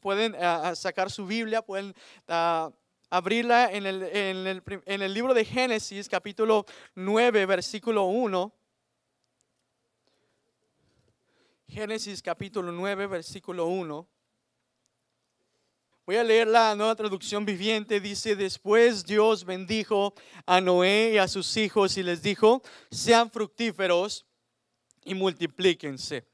pueden, ah, sacar su Biblia, pueden abrirla en el, en, el, en el libro de Génesis, capítulo 9, versículo 1. Génesis capítulo 9, versículo 1. Voy a leer la nueva traducción viviente. Dice, después Dios bendijo a Noé y a sus hijos y les dijo, sean fructíferos y multiplíquense.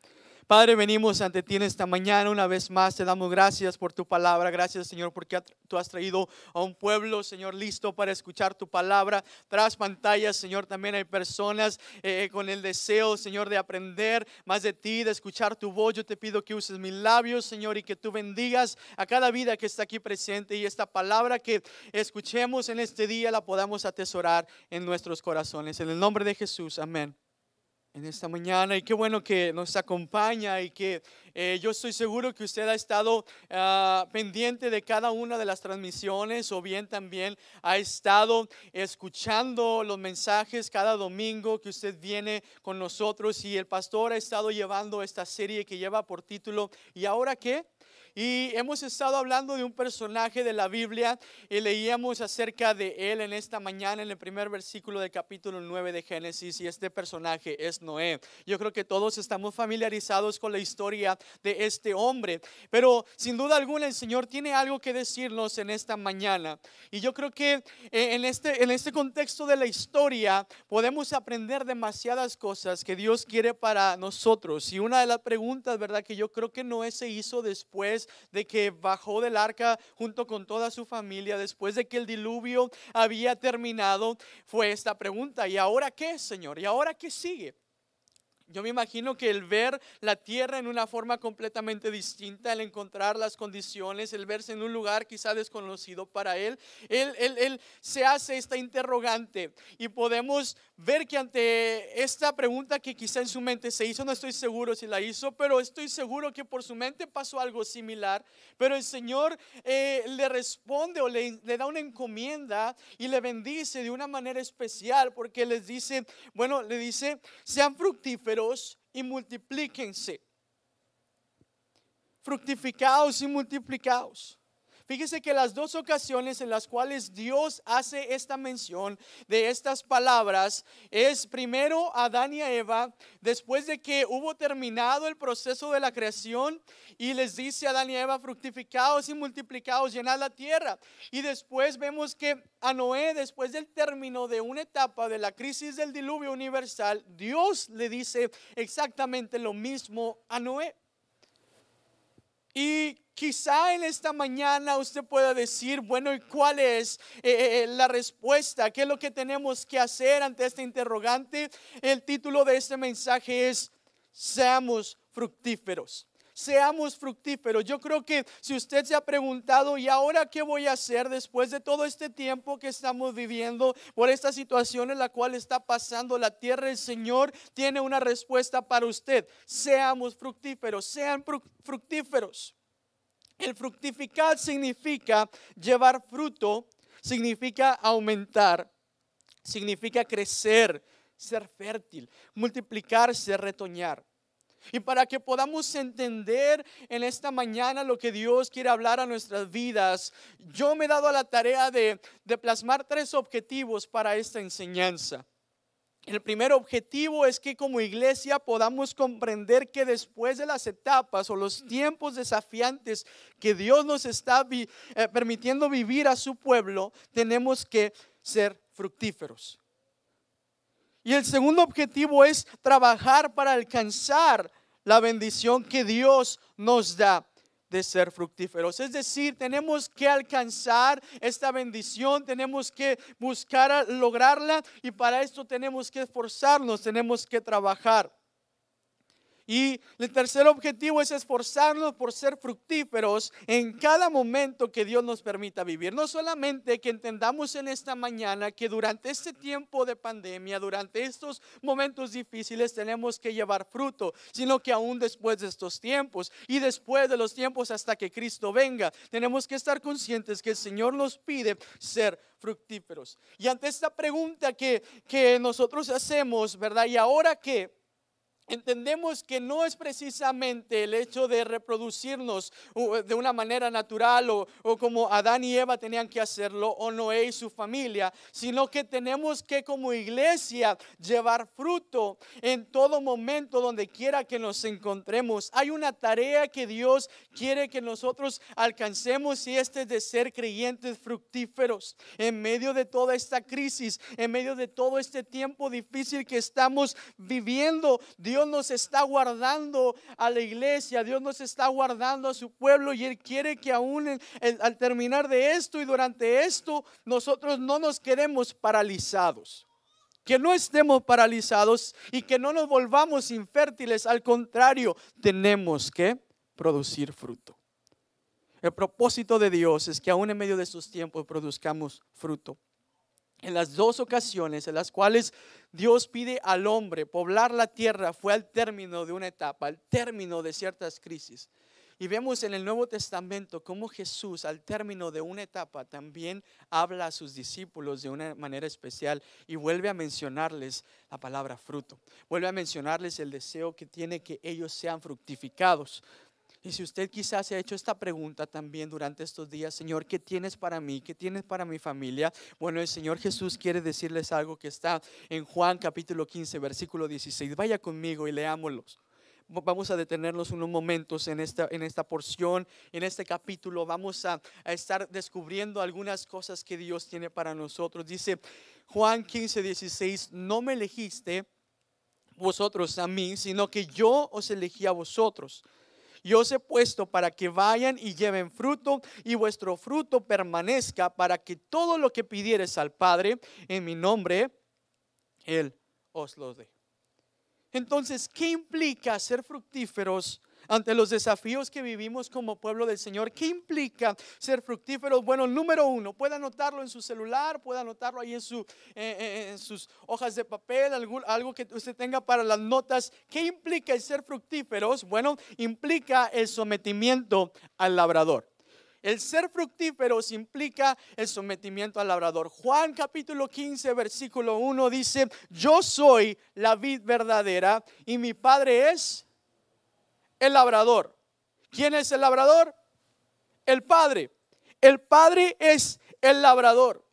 Padre, venimos ante ti en esta mañana una vez más. Te damos gracias por tu palabra. Gracias, Señor, porque tú has traído a un pueblo, Señor, listo para escuchar tu palabra. Tras pantallas, Señor, también hay personas eh, con el deseo, Señor, de aprender más de ti, de escuchar tu voz. Yo te pido que uses mis labios, Señor, y que tú bendigas a cada vida que está aquí presente y esta palabra que escuchemos en este día la podamos atesorar en nuestros corazones. En el nombre de Jesús, amén en esta mañana y qué bueno que nos acompaña y que eh, yo estoy seguro que usted ha estado ah, pendiente de cada una de las transmisiones o bien también ha estado escuchando los mensajes cada domingo que usted viene con nosotros y el pastor ha estado llevando esta serie que lleva por título ¿Y ahora qué? Y hemos estado hablando de un personaje de la Biblia y leíamos acerca de él en esta mañana en el primer versículo del capítulo 9 de Génesis y este personaje es Noé. Yo creo que todos estamos familiarizados con la historia de este hombre, pero sin duda alguna el Señor tiene algo que decirnos en esta mañana. Y yo creo que eh, en este, en este contexto de la historia podemos aprender demasiadas cosas que Dios quiere para nosotros. Y una de las preguntas, ¿verdad? Que yo creo que Noé se hizo después de que bajó del arca junto con toda su familia, después de que el diluvio había terminado, fue esta pregunta, ¿y ahora qué, Señor? ¿Y ahora qué sigue? Yo me imagino que el ver la tierra en una forma completamente distinta, el encontrar las condiciones, el verse en un lugar quizá desconocido para él, él, él, él, se hace esta interrogante y podemos ver que ante esta pregunta que quizá en su mente se hizo, no estoy seguro si la hizo, pero estoy seguro que por su mente pasó algo similar, pero el Señor eh, le responde o le, le da una encomienda y le bendice de una manera especial porque les dice, bueno, le dice, sean fructíferos y multiplíquense. Fructificados y multiplicados. Fíjese que las dos ocasiones en las cuales Dios hace esta mención de estas palabras es primero a Adán y a Eva, después de que hubo terminado el proceso de la creación y les dice a Adán y a Eva, fructificados y multiplicados, llenad la tierra. Y después vemos que a Noé, después del término de una etapa de la crisis del diluvio universal, Dios le dice exactamente lo mismo a Noé. Y quizá en esta mañana usted pueda decir, bueno, ¿y cuál es eh, eh, eh, la respuesta? ¿Qué es lo que tenemos que hacer ante este interrogante? El título de este mensaje es, seamos fructíferos. Seamos fructíferos. Yo creo que si usted se ha preguntado, ¿y ahora qué voy a hacer después de todo este tiempo que estamos viviendo por esta situación en la cual está pasando la tierra? El Señor tiene una respuesta para usted. Seamos fructíferos, sean fructíferos. El fructificar significa llevar fruto, significa aumentar, significa crecer, ser fértil, multiplicarse, retoñar. Y para que podamos entender en esta mañana lo que Dios quiere hablar a nuestras vidas, yo me he dado a la tarea de, plasmar tres objetivos para esta enseñanza. El primer objetivo es que como iglesia podamos comprender que después de las etapas o los tiempos desafiantes que Dios nos está eh, permitiendo vivir a su pueblo, tenemos que ser fructíferos. Y el segundo objetivo es trabajar para alcanzar la bendición que Dios nos da de ser fructíferos. Es decir, tenemos que alcanzar esta bendición, tenemos que buscar lograrla y para esto tenemos que esforzarnos, tenemos que trabajar. Y el tercer objetivo es esforzarnos por ser fructíferos en cada momento que Dios nos permita vivir. No solamente que entendamos en esta mañana que durante este tiempo de pandemia, durante estos momentos difíciles tenemos que llevar fruto, sino que aún después de estos tiempos y después de los tiempos hasta que Cristo venga, tenemos que estar conscientes que el Señor nos pide ser fructíferos. Y ante esta pregunta que, que nosotros hacemos, ¿verdad? ¿Y ahora qué? Entendemos que no es precisamente el hecho de reproducirnos de una manera natural o, como Adán y Eva tenían que hacerlo o Noé y su familia, sino que tenemos que como iglesia llevar fruto en todo momento donde quiera que nos encontremos. Hay una tarea que Dios quiere que nosotros alcancemos y este es de ser creyentes fructíferos en medio de toda esta crisis, en medio de todo este tiempo difícil que estamos viviendo. Dios nos está guardando a la iglesia, Dios nos está guardando a su pueblo y Él quiere que aún al terminar de esto y durante esto nosotros no nos quedemos paralizados. Que no estemos paralizados y que no nos volvamos infértiles. Al contrario, tenemos que producir fruto. El propósito de Dios es que aún en medio de estos tiempos produzcamos fruto en las dos ocasiones en las cuales Dios pide al hombre poblar la tierra fue al término de una etapa, al término de ciertas crisis. Y vemos en el Nuevo Testamento cómo Jesús al término de una etapa también habla a sus discípulos de una manera especial y vuelve a mencionarles la palabra fruto. Vuelve a mencionarles el deseo que tiene que ellos sean fructificados. Y si usted quizás se ha hecho esta pregunta también durante estos días, Señor, ¿qué tienes para mí? ¿Qué tienes para mi familia? Bueno, el Señor Jesús quiere decirles algo que está en Juan capítulo 15, versículo 16. Vaya conmigo y leámoslos. Vamos a detenernos unos momentos en esta, en esta porción, en este capítulo. Vamos a, a estar descubriendo algunas cosas que Dios tiene para nosotros. Dice Juan 15, 16, no me elegiste vosotros a mí, sino que yo os elegí a vosotros yo os he puesto para que vayan y lleven fruto y vuestro fruto permanezca para que todo lo que pidieres al Padre en mi nombre, Él os lo dé. Entonces, ¿qué implica ser fructíferos ante los desafíos que vivimos como pueblo del Señor. ¿Qué implica ser fructíferos? Bueno, número uno, puede anotarlo en su celular, puede anotarlo ahí en, su, eh, eh, en sus hojas de papel, algo, algo que usted tenga para las notas. ¿Qué implica el ser fructíferos? Bueno, implica el sometimiento al labrador. El ser fructíferos implica el sometimiento al labrador. Juan capítulo 15, versículo 1 dice, yo soy la vid verdadera y mi padre es el labrador. ¿Quién es el labrador? El Padre. El Padre es el labrador.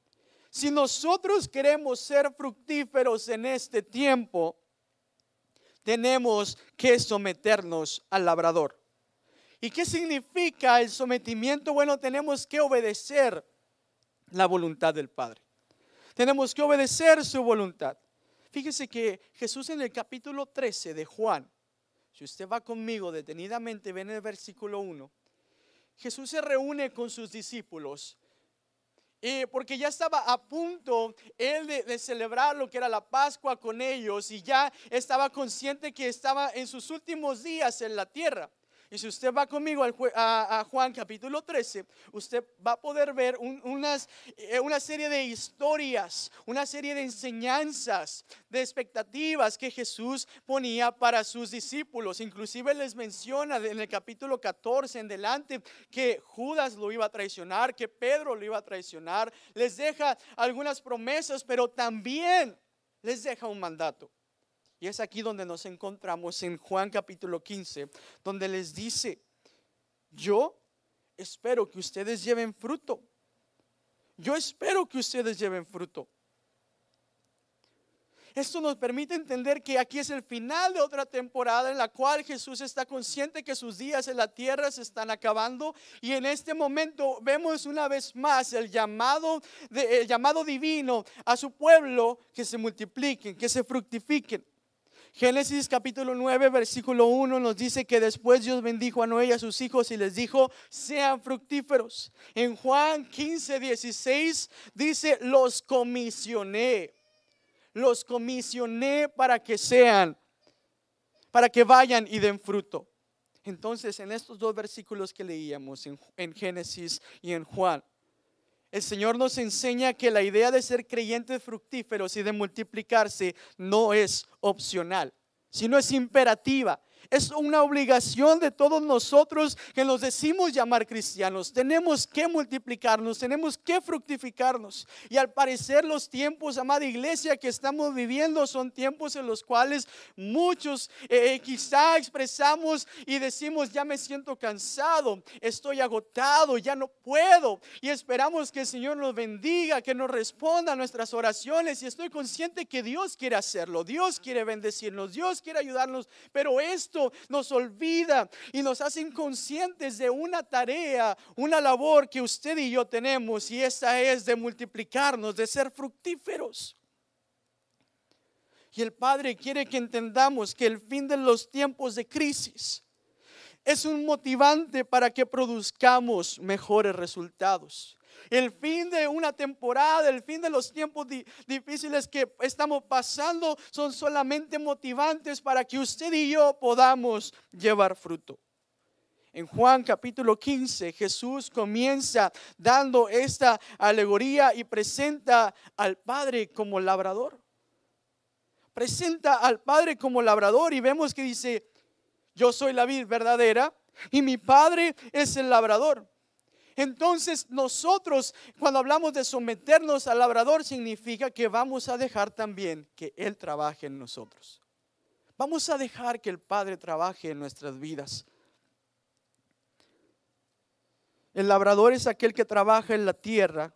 Si nosotros queremos ser fructíferos en este tiempo, tenemos que someternos al labrador. ¿Y qué significa el sometimiento? Bueno, tenemos que obedecer la voluntad del Padre. Tenemos que obedecer su voluntad. Fíjese que Jesús en el capítulo 13 de Juan, si usted va conmigo detenidamente, ven el versículo 1. Jesús se reúne con sus discípulos. Porque ya estaba a punto él de, celebrar lo que era la Pascua con ellos y ya estaba consciente que estaba en sus últimos días en la tierra. Y si usted va conmigo a, Juan capítulo 13, usted va a poder ver eh, una serie de historias, una serie de enseñanzas, de expectativas que Jesús ponía para sus discípulos. Inclusive les menciona en el capítulo 14 en delante que Judas lo iba a traicionar, que Pedro lo iba a traicionar. Les deja algunas promesas, pero también les deja un mandato. Y es aquí donde nos encontramos en Juan capítulo 15, donde les dice, yo espero que ustedes lleven fruto. Yo espero que ustedes lleven fruto. Esto nos permite entender que aquí es el final de otra temporada en la cual Jesús está consciente que sus días en la tierra se están acabando y en este momento vemos una vez más el llamado, el llamado divino a su pueblo que se multipliquen, que se fructifiquen. Génesis capítulo 9, versículo 1 nos dice que después Dios bendijo a Noé y a sus hijos y les dijo, sean fructíferos. En Juan 15, 16 dice, los comisioné, los comisioné para que sean, para que vayan y den fruto. Entonces, en estos dos versículos que leíamos, en, en Génesis y en Juan, el Señor nos enseña que la idea de ser creyentes fructíferos y de multiplicarse no es opcional, sino es imperativa. Es una obligación de todos nosotros que nos decimos llamar cristianos. Tenemos que multiplicarnos, tenemos que fructificarnos. Y al parecer los tiempos, amada iglesia, que estamos viviendo son tiempos en los cuales muchos eh, eh, quizá expresamos y decimos, ya me siento cansado, estoy agotado, ya no puedo. Y esperamos que el Señor nos bendiga, que nos responda a nuestras oraciones. Y estoy consciente que Dios quiere hacerlo, Dios quiere bendecirnos, Dios quiere ayudarnos. Pero nos olvida y nos hace inconscientes de una tarea, una labor que usted y yo tenemos y esa es de multiplicarnos, de ser fructíferos. Y el Padre quiere que entendamos que el fin de los tiempos de crisis es un motivante para que produzcamos mejores resultados. El fin de una temporada, el fin de los tiempos difíciles que estamos pasando son solamente motivantes para que usted y yo podamos llevar fruto. En Juan capítulo 15 Jesús comienza dando esta alegoría y presenta al Padre como labrador. Presenta al Padre como labrador y vemos que dice, yo soy la vid verdadera y mi Padre es el labrador. Entonces nosotros cuando hablamos de someternos al labrador significa que vamos a dejar también que Él trabaje en nosotros. Vamos a dejar que el Padre trabaje en nuestras vidas. El labrador es aquel que trabaja en la tierra,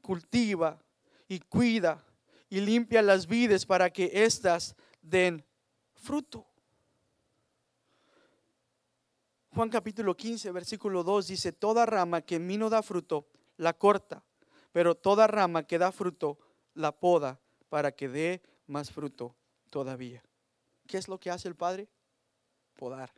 cultiva y cuida y limpia las vides para que éstas den fruto. Juan capítulo 15, versículo 2 dice, toda rama que en mí no da fruto, la corta, pero toda rama que da fruto, la poda para que dé más fruto todavía. ¿Qué es lo que hace el Padre? Podar,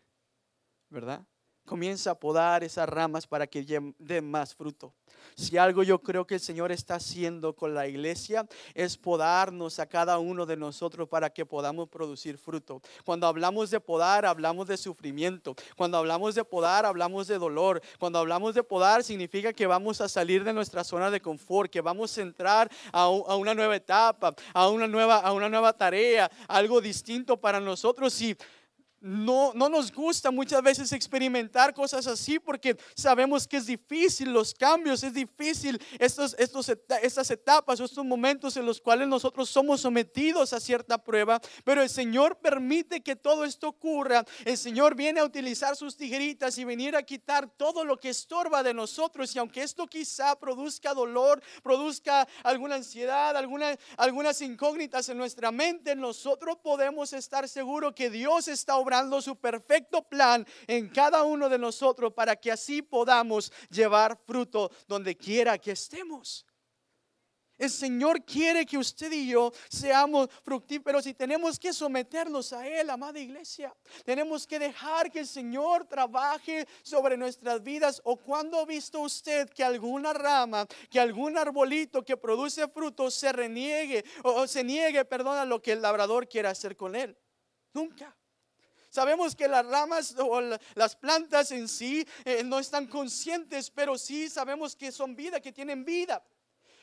¿verdad? Comienza a podar esas ramas para que den más fruto. Si algo yo creo que el Señor está haciendo con la iglesia es podarnos a cada uno de nosotros para que podamos producir fruto. Cuando hablamos de podar, hablamos de sufrimiento. Cuando hablamos de podar, hablamos de dolor. Cuando hablamos de podar, significa que vamos a salir de nuestra zona de confort, que vamos a entrar a, una nueva etapa, a una nueva, a una nueva tarea, algo distinto para nosotros. Y no, no nos gusta muchas veces experimentar cosas así porque sabemos que es difícil los cambios, es difícil estos, estos, estas etapas, estos momentos en los cuales nosotros somos sometidos a cierta prueba, pero el Señor permite que todo esto ocurra. El Señor viene a utilizar sus tijeritas y venir a quitar todo lo que estorba de nosotros y aunque esto quizá produzca dolor, produzca alguna ansiedad, alguna, algunas incógnitas en nuestra mente, nosotros podemos estar seguros que Dios está obrando su perfecto plan en cada uno de nosotros para que así podamos llevar fruto donde quiera que estemos. El Señor quiere que usted y yo seamos fructíferos y tenemos que someternos a Él, amada iglesia. Tenemos que dejar que el Señor trabaje sobre nuestras vidas. ¿O cuando ha visto usted que alguna rama, que algún arbolito que produce fruto se reniegue o se niegue, perdona, lo que el labrador quiere hacer con él? Nunca. Sabemos que las ramas o las plantas en sí eh, no están conscientes, pero sí sabemos que son vida, que tienen vida.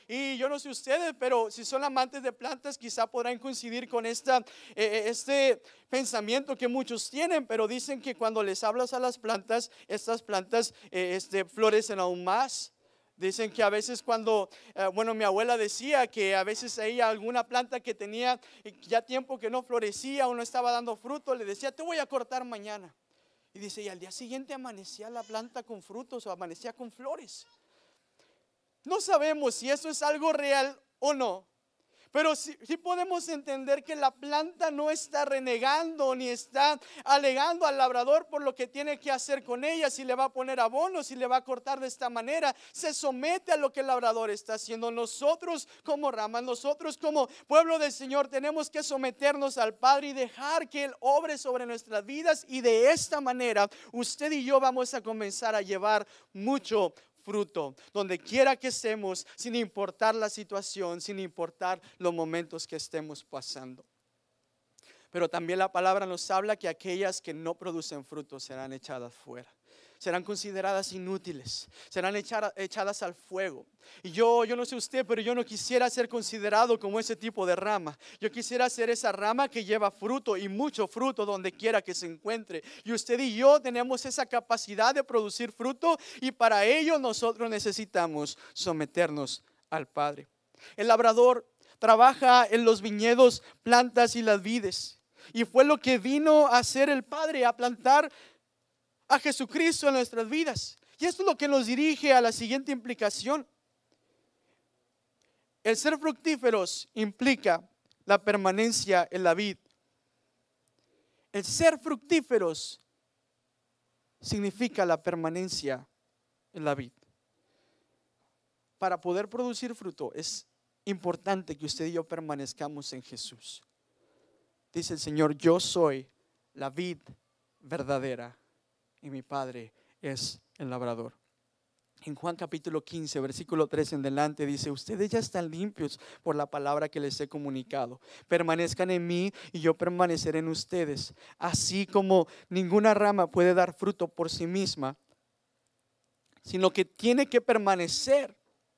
Y yo no sé ustedes, pero si son amantes de plantas, quizá podrán coincidir con esta, eh, eh, este pensamiento que muchos tienen, pero dicen que cuando les hablas a las plantas, estas plantas este, florecen aún más. Dicen que a veces cuando, eh, bueno, mi abuela decía que a veces ella alguna planta que tenía ya tiempo que no florecía o no estaba dando fruto, le decía, te voy a cortar mañana. Y dice, y al día siguiente amanecía la planta con frutos o amanecía con flores. No sabemos si eso es algo real o no, pero sí, podemos entender que la planta no está renegando ni está alegando al labrador por lo que tiene que hacer con ella, si le va a poner abono, si le va a cortar de esta manera. Se somete a lo que el labrador está haciendo. Nosotros como ramas, nosotros como pueblo del Señor tenemos que someternos al Padre y dejar que Él obre sobre nuestras vidas y de esta manera usted y yo vamos a comenzar a llevar mucho fruto, donde quiera que estemos, sin importar la situación, sin importar los momentos que estemos pasando. Pero también la palabra nos habla que aquellas que no producen fruto serán echadas fuera. Serán consideradas inútiles, serán echadas al fuego. Y yo, yo no sé usted, pero yo no quisiera ser considerado como ese tipo de rama. Yo quisiera ser esa rama que lleva fruto y mucho fruto donde quiera que se encuentre. Y usted y yo tenemos esa capacidad de producir fruto y para ello nosotros necesitamos someternos al Padre. El labrador trabaja en los viñedos, plantas y las vides. Y fue lo que vino a hacer el Padre, a plantar a Jesucristo en nuestras vidas. Y esto es lo que nos dirige a la siguiente implicación. El ser fructíferos implica la permanencia en la vid. El ser fructíferos significa la permanencia en la vid. Para poder producir fruto es importante que usted y yo permanezcamos en Jesús. Dice el Señor, yo soy la vid verdadera y mi Padre es el labrador. En Juan capítulo 15, versículo 3 en delante dice, ustedes ya están limpios por la palabra que les he comunicado. Permanezcan en mí y yo permaneceré en ustedes. Así como ninguna rama puede dar fruto por sí misma, sino que tiene que permanecer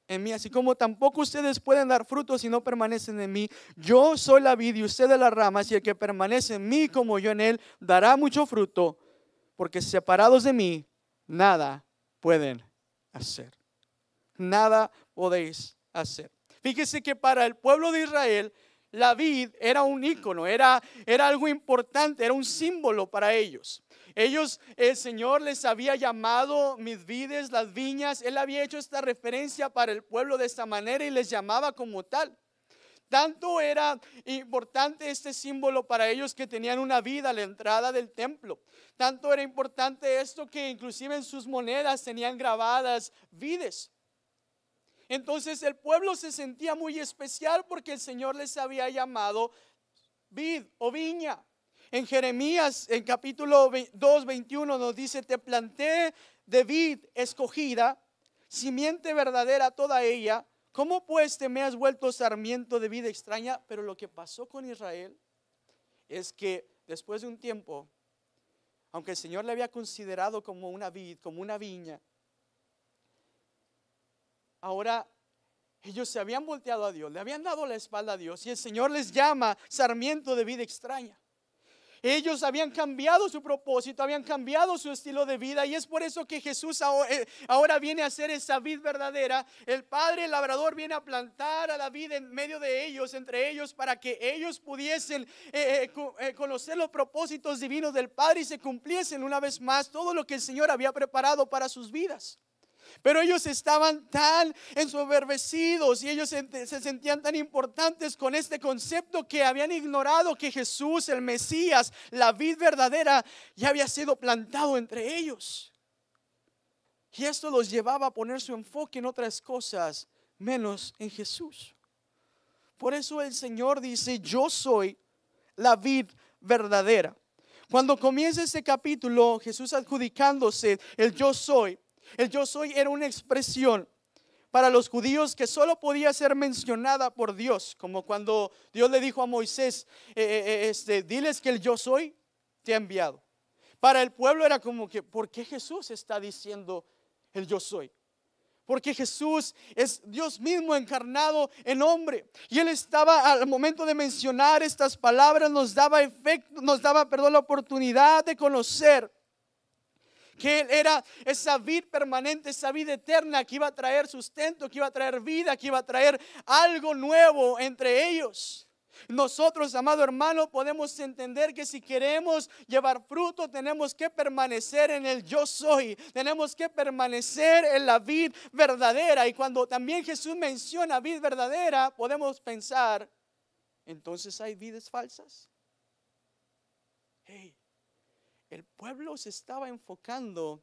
en mí, así como tampoco ustedes pueden dar fruto si no permanecen en mí. Yo soy la vid y ustedes las ramas, y el que permanece en mí como yo en él dará mucho fruto, porque separados de mí, nada pueden hacer. Nada podéis hacer. Fíjese que para el pueblo de Israel, la vid era un ícono, era, era algo importante, era un símbolo para ellos. Ellos, el Señor les había llamado mis vides, las viñas. Él había hecho esta referencia para el pueblo de esta manera y les llamaba como tal. Tanto era importante este símbolo para ellos que tenían una vida a la entrada del templo. Tanto era importante esto que inclusive en sus monedas tenían grabadas vides. Entonces el pueblo se sentía muy especial porque el Señor les había llamado vid o viña. En Jeremías, en capítulo 2, 21 nos dice, te planté de vid escogida, simiente verdadera toda ella, ¿Cómo pues te me has vuelto sarmiento de vida extraña? Pero lo que pasó con Israel es que después de un tiempo, aunque el Señor le había considerado como una vid, como una viña, ahora ellos se habían volteado a Dios, le habían dado la espalda a Dios y el Señor les llama sarmiento de vida extraña. Ellos habían cambiado su propósito, habían cambiado su estilo de vida y es por eso que Jesús eh, ahora viene a ser esa vid verdadera. El Padre, el labrador, viene a plantar a la vida en medio de ellos, entre ellos, para que ellos pudiesen eh, eh, conocer los propósitos divinos del Padre y se cumpliesen una vez más todo lo que el Señor había preparado para sus vidas. Pero ellos estaban tan ensoberbecidos y ellos se, sentían tan importantes con este concepto que habían ignorado que Jesús, el Mesías, la vid verdadera, ya había sido plantado entre ellos. Y esto los llevaba a poner su enfoque en otras cosas menos en Jesús. Por eso el Señor dice, yo soy la vid verdadera. Cuando comienza este capítulo, Jesús adjudicándose el yo soy, el yo soy era una expresión para los judíos que solo podía ser mencionada por Dios, como cuando Dios le dijo a Moisés, eh, eh, eh, este, diles que el yo soy te ha enviado. Para el pueblo era como que, ¿por qué Jesús está diciendo el yo soy? Porque Jesús es Dios mismo encarnado en hombre. Y Él estaba al momento de mencionar estas palabras, nos daba efecto, nos daba, perdón, la oportunidad de conocer que Él era esa vida permanente, esa vida eterna que iba a traer sustento, que iba a traer vida, que iba a traer algo nuevo entre ellos. Nosotros, amado hermano, podemos entender que si queremos llevar fruto, tenemos que permanecer en el yo soy, tenemos que permanecer en la vida verdadera. Y cuando también Jesús menciona vida verdadera, podemos pensar, entonces hay vidas falsas. Hey, el pueblo se estaba enfocando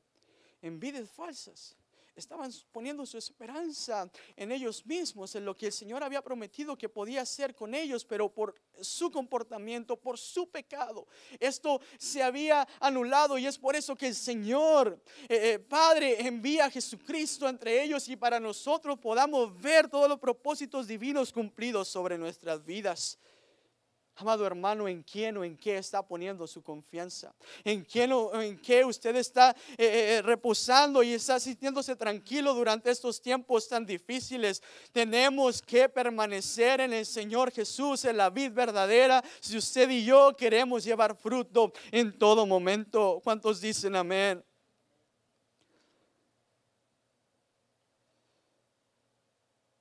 en vidas falsas. Estaban poniendo su esperanza en ellos mismos, en lo que el Señor había prometido que podía hacer con ellos, pero por su comportamiento, por su pecado, esto se había anulado y es por eso que el Señor, eh, eh, Padre, envía a Jesucristo entre ellos y para nosotros podamos ver todos los propósitos divinos cumplidos sobre nuestras vidas. Amado hermano, ¿en quién o en qué está poniendo su confianza? ¿En quién o en qué usted está eh, eh, eh, reposando y está sintiéndose tranquilo durante estos tiempos tan difíciles? Tenemos que permanecer en el Señor Jesús, en la vida verdadera. Si usted y yo queremos llevar fruto en todo momento, ¿cuántos dicen amén?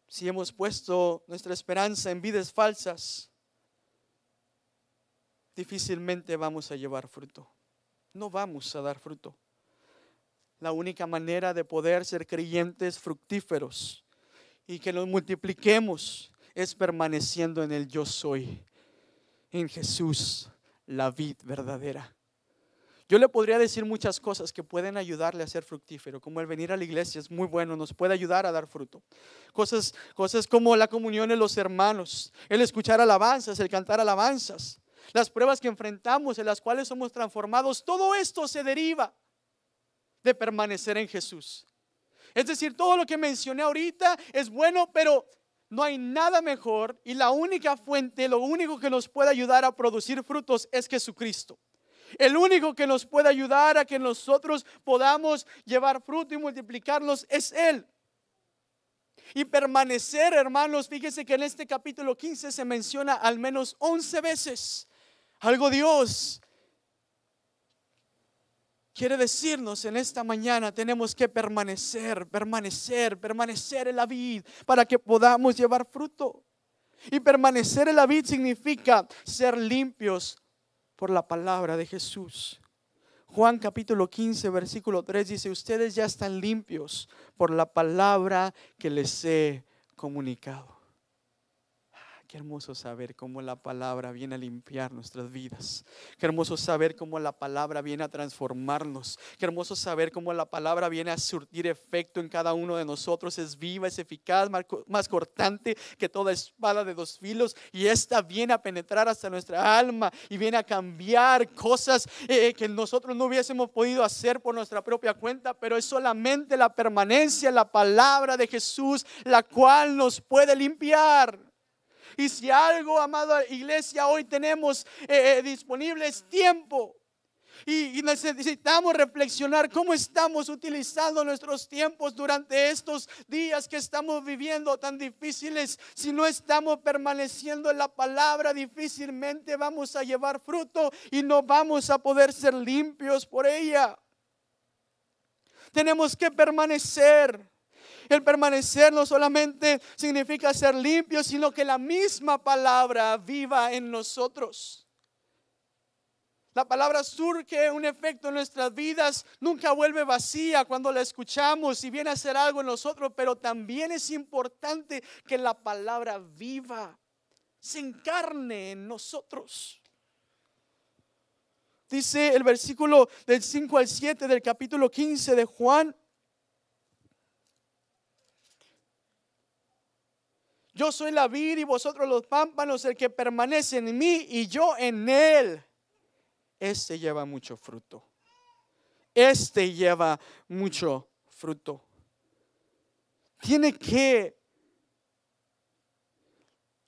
Si hemos puesto nuestra esperanza en vidas falsas, difícilmente vamos a llevar fruto. No vamos a dar fruto. La única manera de poder ser creyentes fructíferos y que nos multipliquemos es permaneciendo en el yo soy, en Jesús, la vid verdadera. Yo le podría decir muchas cosas que pueden ayudarle a ser fructífero, como el venir a la iglesia es muy bueno, nos puede ayudar a dar fruto. Cosas, cosas como la comunión de los hermanos, el escuchar alabanzas, el cantar alabanzas, las pruebas que enfrentamos, en las cuales somos transformados, todo esto se deriva de permanecer en Jesús. Es decir, todo lo que mencioné ahorita es bueno, pero no hay nada mejor y la única fuente, lo único que nos puede ayudar a producir frutos es Jesucristo. El único que nos puede ayudar a que nosotros podamos llevar fruto y multiplicarnos es Él. Y permanecer, hermanos, fíjese que en este capítulo 15 se menciona al menos 11 veces algo Dios quiere decirnos en esta mañana, tenemos que permanecer, permanecer, permanecer en la vid para que podamos llevar fruto. Y permanecer en la vid significa ser limpios por la palabra de Jesús. Juan capítulo 15, versículo 3 dice, ustedes ya están limpios por la palabra que les he comunicado. Qué hermoso saber cómo la palabra viene a limpiar nuestras vidas. Qué hermoso saber cómo la palabra viene a transformarnos. Qué hermoso saber cómo la palabra viene a surtir efecto en cada uno de nosotros. Es viva, es eficaz, más cortante que toda espada de dos filos. Y esta viene a penetrar hasta nuestra alma y viene a cambiar cosas eh, que nosotros no hubiésemos podido hacer por nuestra propia cuenta. Pero es solamente la permanencia, la palabra de Jesús, la cual nos puede limpiar. Y si algo, amada iglesia, hoy tenemos eh, eh, disponible es tiempo. Y, necesitamos reflexionar cómo estamos utilizando nuestros tiempos durante estos días que estamos viviendo tan difíciles. Si no estamos permaneciendo en la palabra, difícilmente vamos a llevar fruto y no vamos a poder ser limpios por ella. Tenemos que permanecer. El permanecer no solamente significa ser limpio, sino que la misma palabra viva en nosotros. La palabra surge un efecto en nuestras vidas, nunca vuelve vacía cuando la escuchamos y viene a hacer algo en nosotros, pero también es importante que la palabra viva, se encarne en nosotros. Dice el versículo del 5 al 7 del capítulo 15 de Juan, Yo soy la vid y vosotros los pámpanos, el que permanece en mí y yo en él. Este lleva mucho fruto. Este lleva mucho fruto. Tiene que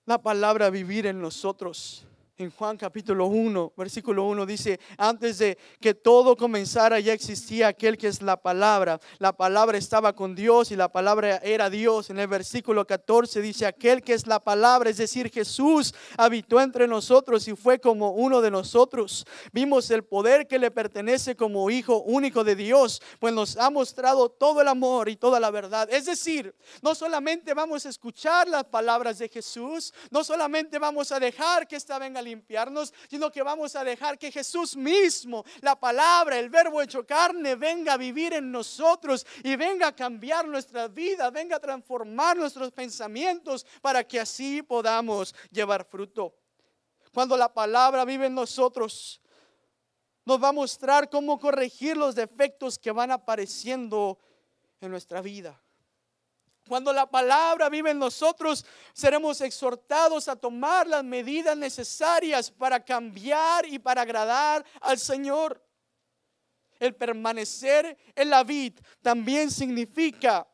la palabra vivir en nosotros en Juan capítulo 1, versículo 1 dice, antes de que todo comenzara ya existía aquel que es la palabra. La palabra estaba con Dios y la palabra era Dios. En el versículo 14 dice, aquel que es la palabra, es decir, Jesús habitó entre nosotros y fue como uno de nosotros. Vimos el poder que le pertenece como hijo único de Dios, pues nos ha mostrado todo el amor y toda la verdad. Es decir, no solamente vamos a escuchar las palabras de Jesús, no solamente vamos a dejar que esta venga limpiarnos, sino que vamos a dejar que Jesús mismo, la palabra, el verbo hecho carne, venga a vivir en nosotros y venga a cambiar nuestra vida, venga a transformar nuestros pensamientos para que así podamos llevar fruto. Cuando la palabra vive en nosotros, nos va a mostrar cómo corregir los defectos que van apareciendo en nuestra vida. Cuando la palabra vive en nosotros, seremos exhortados a tomar las medidas necesarias para cambiar y para agradar al Señor. El permanecer en la vid también significa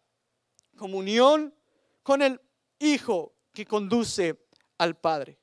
comunión con el Hijo que conduce al Padre.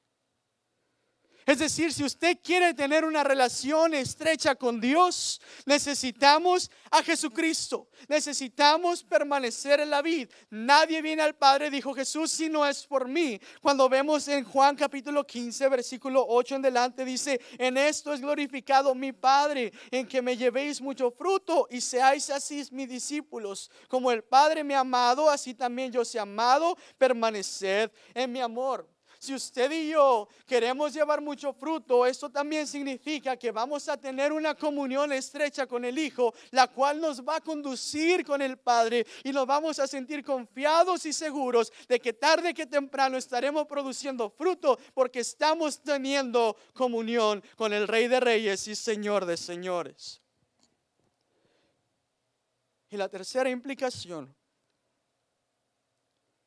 Es decir, si usted quiere tener una relación estrecha con Dios, necesitamos a Jesucristo. Necesitamos permanecer en la vida. Nadie viene al Padre, dijo Jesús, si no es por mí. Cuando vemos en Juan capítulo 15, versículo 8 en delante, dice, en esto es glorificado mi Padre, en que me llevéis mucho fruto y seáis así mis discípulos. Como el Padre me ha amado, así también yo os he amado, permaneced en mi amor. Si usted y yo queremos llevar mucho fruto, esto también significa que vamos a tener una comunión estrecha con el Hijo, la cual nos va a conducir con el Padre y nos vamos a sentir confiados y seguros de que tarde que temprano estaremos produciendo fruto porque estamos teniendo comunión con el Rey de Reyes y Señor de Señores. Y la tercera implicación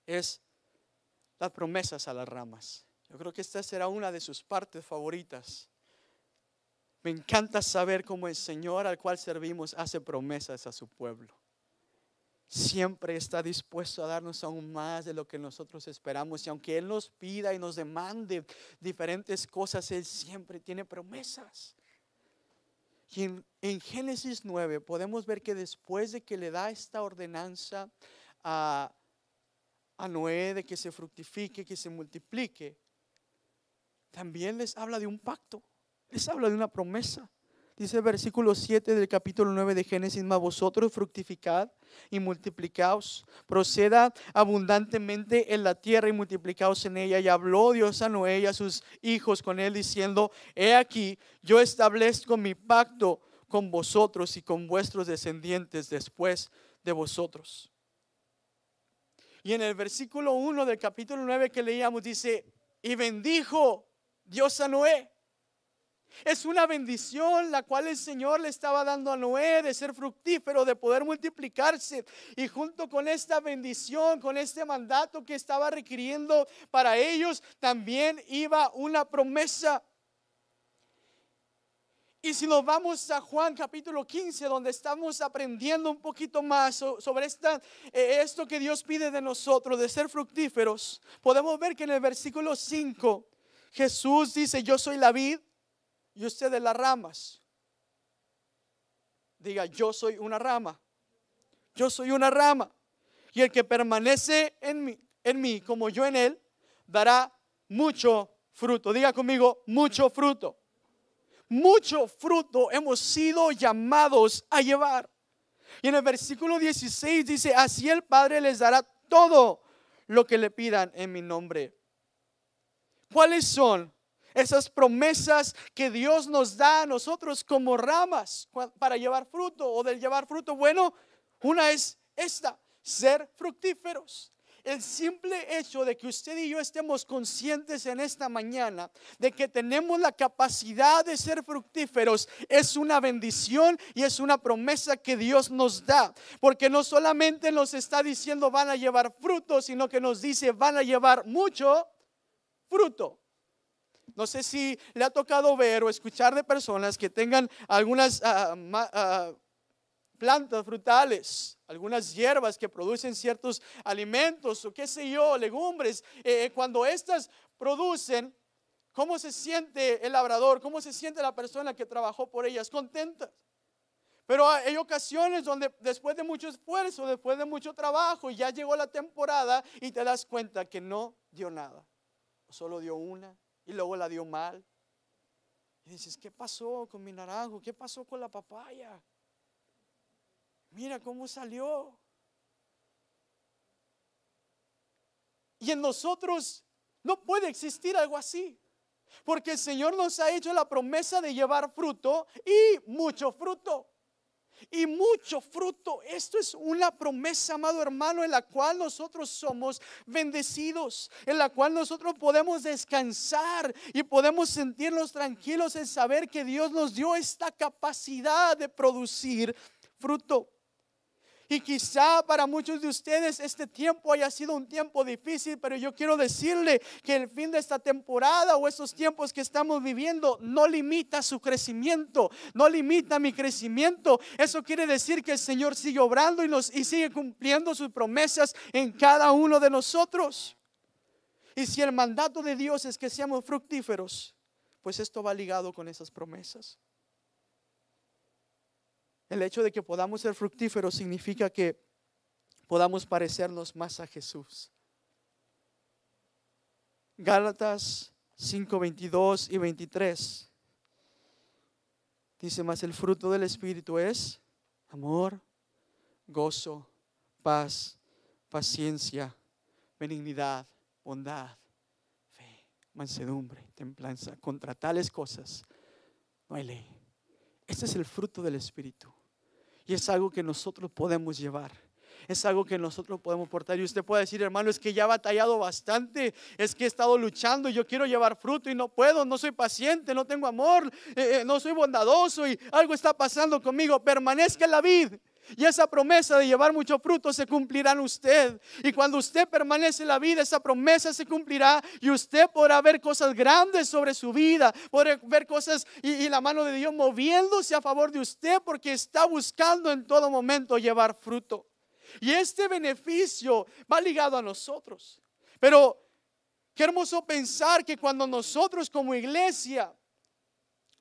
es las promesas a las ramas. Yo creo que esta será una de sus partes favoritas. Me encanta saber cómo el Señor al cual servimos hace promesas a su pueblo. Siempre está dispuesto a darnos aún más de lo que nosotros esperamos. Y aunque Él nos pida y nos demande diferentes cosas, Él siempre tiene promesas. Y en, Génesis 9 podemos ver que después de que le da esta ordenanza a, a Noé de que se fructifique, que se multiplique, también les habla de un pacto, les habla de una promesa. Dice el versículo 7 del capítulo 9 de Génesis, mas vosotros fructificad y multiplicaos, proceda abundantemente en la tierra y multiplicaos en ella. Y habló Dios a Noé y a sus hijos con él diciendo, he aquí, yo establezco mi pacto con vosotros y con vuestros descendientes después de vosotros. Y en el versículo 1 del capítulo 9 que leíamos dice, y bendijo Dios a Noé. Es una bendición la cual el Señor le estaba dando a Noé de ser fructífero, de poder multiplicarse. Y junto con esta bendición, con este mandato que estaba requiriendo para ellos, también iba una promesa. Y si nos vamos a Juan capítulo 15, donde estamos aprendiendo un poquito más sobre eh, esto que Dios pide de nosotros, de ser fructíferos, podemos ver que en el versículo 5 Jesús dice, yo soy la vid y ustedes las ramas. Diga, yo soy una rama. Yo soy una rama. Y el que permanece en mí, en mí como yo en él, dará mucho fruto. Diga conmigo, mucho fruto mucho fruto hemos sido llamados a llevar. Y en el versículo 16 dice, así el Padre les dará todo lo que le pidan en mi nombre. ¿Cuáles son esas promesas que Dios nos da a nosotros como ramas para llevar fruto o del llevar fruto? Bueno, una es esta, ser fructíferos el simple hecho de que usted y yo estemos conscientes en esta mañana de que tenemos la capacidad de ser fructíferos es una bendición y es una promesa que Dios nos da. Porque no solamente nos está diciendo van a llevar fruto, sino que nos dice van a llevar mucho fruto. No sé si le ha tocado ver o escuchar de personas que tengan algunas ah, ah, plantas frutales, algunas hierbas que producen ciertos alimentos o qué sé yo, legumbres. Eh, eh, cuando estas producen, ¿cómo se siente el labrador? ¿Cómo se siente la persona que trabajó por ellas? Contentas. Pero hay ocasiones donde después de mucho esfuerzo, después de mucho trabajo, ya llegó la temporada y te das cuenta que no dio nada. Solo dio una y luego la dio mal. Y dices, ¿qué pasó con mi naranjo? ¿Qué pasó con la papaya? Mira cómo salió. Y en nosotros no puede existir algo así. Porque el Señor nos ha hecho la promesa de llevar fruto y mucho fruto. Y mucho fruto. Esto es una promesa, amado hermano, en la cual nosotros somos bendecidos, en la cual nosotros podemos descansar y podemos sentirnos tranquilos en saber que Dios nos dio esta capacidad de producir fruto. Y quizá para muchos de ustedes este tiempo haya sido un tiempo difícil, pero yo quiero decirle que el fin de esta temporada o estos tiempos que estamos viviendo no limita su crecimiento, no limita mi crecimiento. Eso quiere decir que el Señor sigue obrando y, nos, y sigue cumpliendo sus promesas en cada uno de nosotros. Y si el mandato de Dios es que seamos fructíferos, Pues esto va ligado con esas promesas. El hecho de que podamos ser fructíferos significa que podamos parecernos más a Jesús. Gálatas 5, 22 y 23. Dice más, el fruto del Espíritu es amor, gozo, paz, paciencia, benignidad, bondad, fe, mansedumbre, templanza. Contra tales cosas no hay ley. Este es el fruto del Espíritu. Y es algo que nosotros podemos llevar es algo que nosotros podemos portar. Y usted puede decir, hermano, es que ya he batallado bastante, es que he estado luchando, yo quiero llevar fruto y no puedo, no soy paciente, no tengo amor, eh, eh, no soy bondadoso y algo está pasando conmigo. Permanezca en la vida. Y esa promesa de llevar mucho fruto se cumplirá en usted. Y cuando usted permanece en la vida, esa promesa se cumplirá y usted podrá ver cosas grandes sobre su vida, podrá ver cosas y, la mano de Dios moviéndose a favor de usted porque está buscando en todo momento llevar fruto. Y este beneficio va ligado a nosotros. Pero qué hermoso pensar que cuando nosotros como iglesia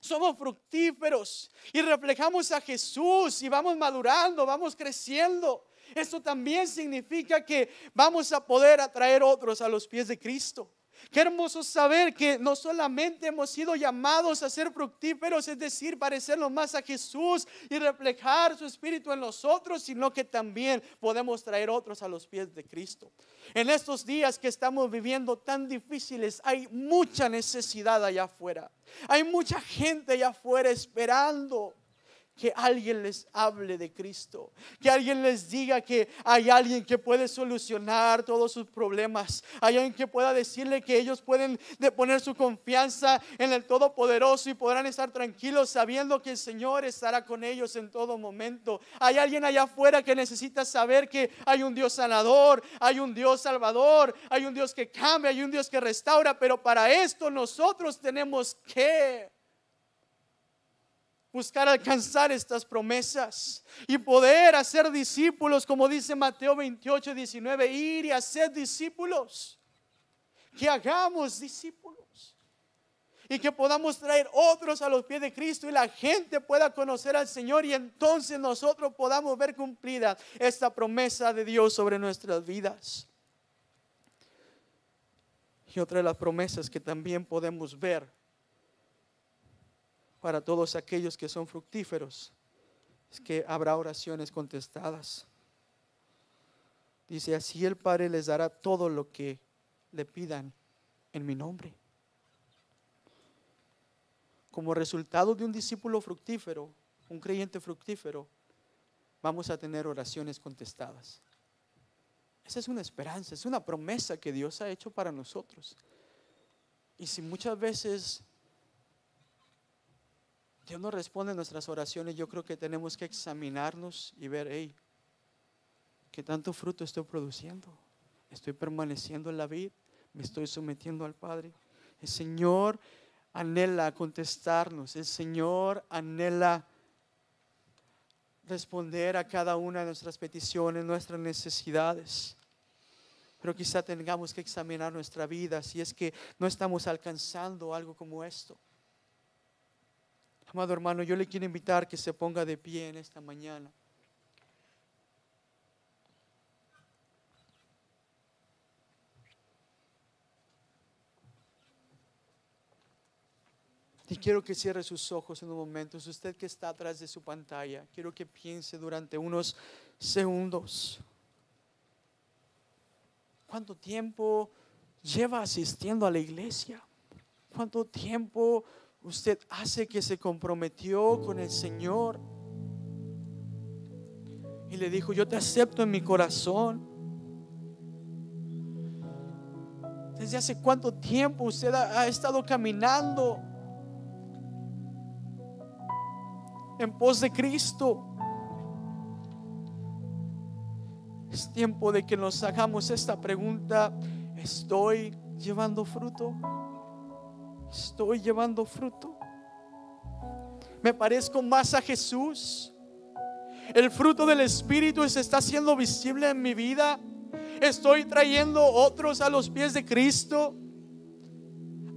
somos fructíferos y reflejamos a Jesús y vamos madurando, vamos creciendo, esto también significa que vamos a poder atraer otros a los pies de Cristo. Qué hermoso saber que no solamente hemos sido llamados a ser fructíferos, es decir, parecernos más a Jesús y reflejar su espíritu en nosotros, sino que también podemos traer otros a los pies de Cristo. En estos días que estamos viviendo tan difíciles, hay mucha necesidad allá afuera. Hay mucha gente allá afuera esperando que alguien les hable de Cristo, que alguien les diga que hay alguien que puede solucionar todos sus problemas, hay alguien que pueda decirle que ellos pueden poner su confianza en el Todopoderoso y podrán estar tranquilos sabiendo que el Señor estará con ellos en todo momento. Hay alguien allá afuera que necesita saber que hay un Dios sanador, hay un Dios salvador, hay un Dios que cambia, hay un Dios que restaura, pero para esto nosotros tenemos que buscar alcanzar estas promesas y poder hacer discípulos, como dice Mateo 28, 19, ir y hacer discípulos. Que hagamos discípulos y que podamos traer otros a los pies de Cristo y la gente pueda conocer al Señor y entonces nosotros podamos ver cumplida esta promesa de Dios sobre nuestras vidas. Y otra de las promesas que también podemos ver para todos aquellos que son fructíferos es que habrá oraciones contestadas. Dice, así el Padre les dará todo lo que le pidan en mi nombre. Como resultado de un discípulo fructífero, un creyente fructífero, vamos a tener oraciones contestadas. Esa es una esperanza, es una promesa que Dios ha hecho para nosotros. Y si muchas veces Dios no responde nuestras oraciones, yo creo que tenemos que examinarnos y ver, hey, ¿qué tanto fruto estoy produciendo? ¿Estoy permaneciendo en la vida? ¿Me estoy sometiendo al Padre? El Señor anhela contestarnos, el Señor anhela responder a cada una de nuestras peticiones, nuestras necesidades. Pero quizá tengamos que examinar nuestra vida si es que no estamos alcanzando algo como esto. Amado hermano, yo le quiero invitar que se ponga de pie en esta mañana. Y quiero que cierre sus ojos en un momento. Usted que está atrás de su pantalla, quiero que piense durante unos segundos. ¿Cuánto tiempo lleva asistiendo a la iglesia? ¿Cuánto tiempo usted hace que se comprometió con el Señor y le dijo, yo te acepto en mi corazón. ¿Desde hace cuánto tiempo usted ha, estado caminando en pos de Cristo? Es tiempo de que nos hagamos esta pregunta. ¿Estoy llevando fruto? Estoy llevando fruto. Me parezco más a Jesús. El fruto del Espíritu se está haciendo visible en mi vida. Estoy trayendo otros a los pies de Cristo.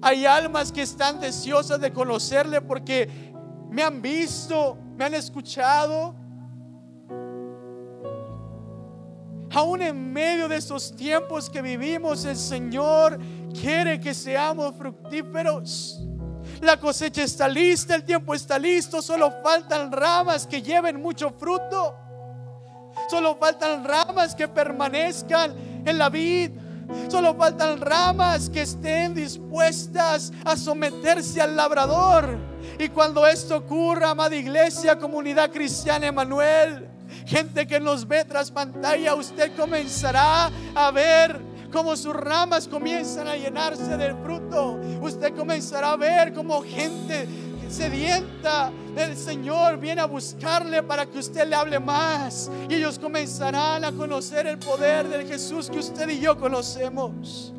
Hay almas que están deseosas de conocerle porque me han visto, me han escuchado. Aún en medio de estos tiempos que vivimos, el Señor quiere que seamos fructíferos. La cosecha está lista, el tiempo está listo, solo faltan ramas que lleven mucho fruto. Solo faltan ramas que permanezcan en la vid. Solo faltan ramas que estén dispuestas a someterse al labrador. Y cuando esto ocurra, amada iglesia, comunidad cristiana Emanuel, gente que nos ve tras pantalla, usted comenzará a ver cómo sus ramas comienzan a llenarse del fruto. Usted comenzará a ver cómo gente sedienta del Señor viene a buscarle para que usted le hable más. Y ellos comenzarán a conocer el poder del Jesús que usted y yo conocemos.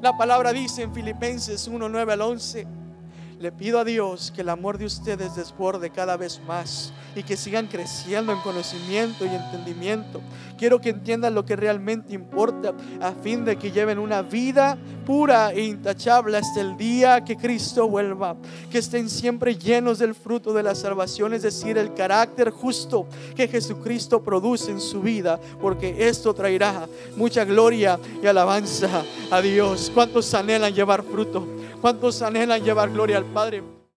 La palabra dice en Filipenses 1, 9 al 11 le pido a Dios que el amor de ustedes desborde cada vez más y que sigan creciendo en conocimiento y entendimiento. Quiero que entiendan lo que realmente importa a fin de que lleven una vida pura e intachable hasta el día que Cristo vuelva. Que estén siempre llenos del fruto de la salvación, es decir, el carácter justo que Jesucristo produce en su vida, porque esto traerá mucha gloria y alabanza a Dios. ¿Cuántos anhelan llevar fruto? ¿Cuántos anhelan llevar gloria al Padre?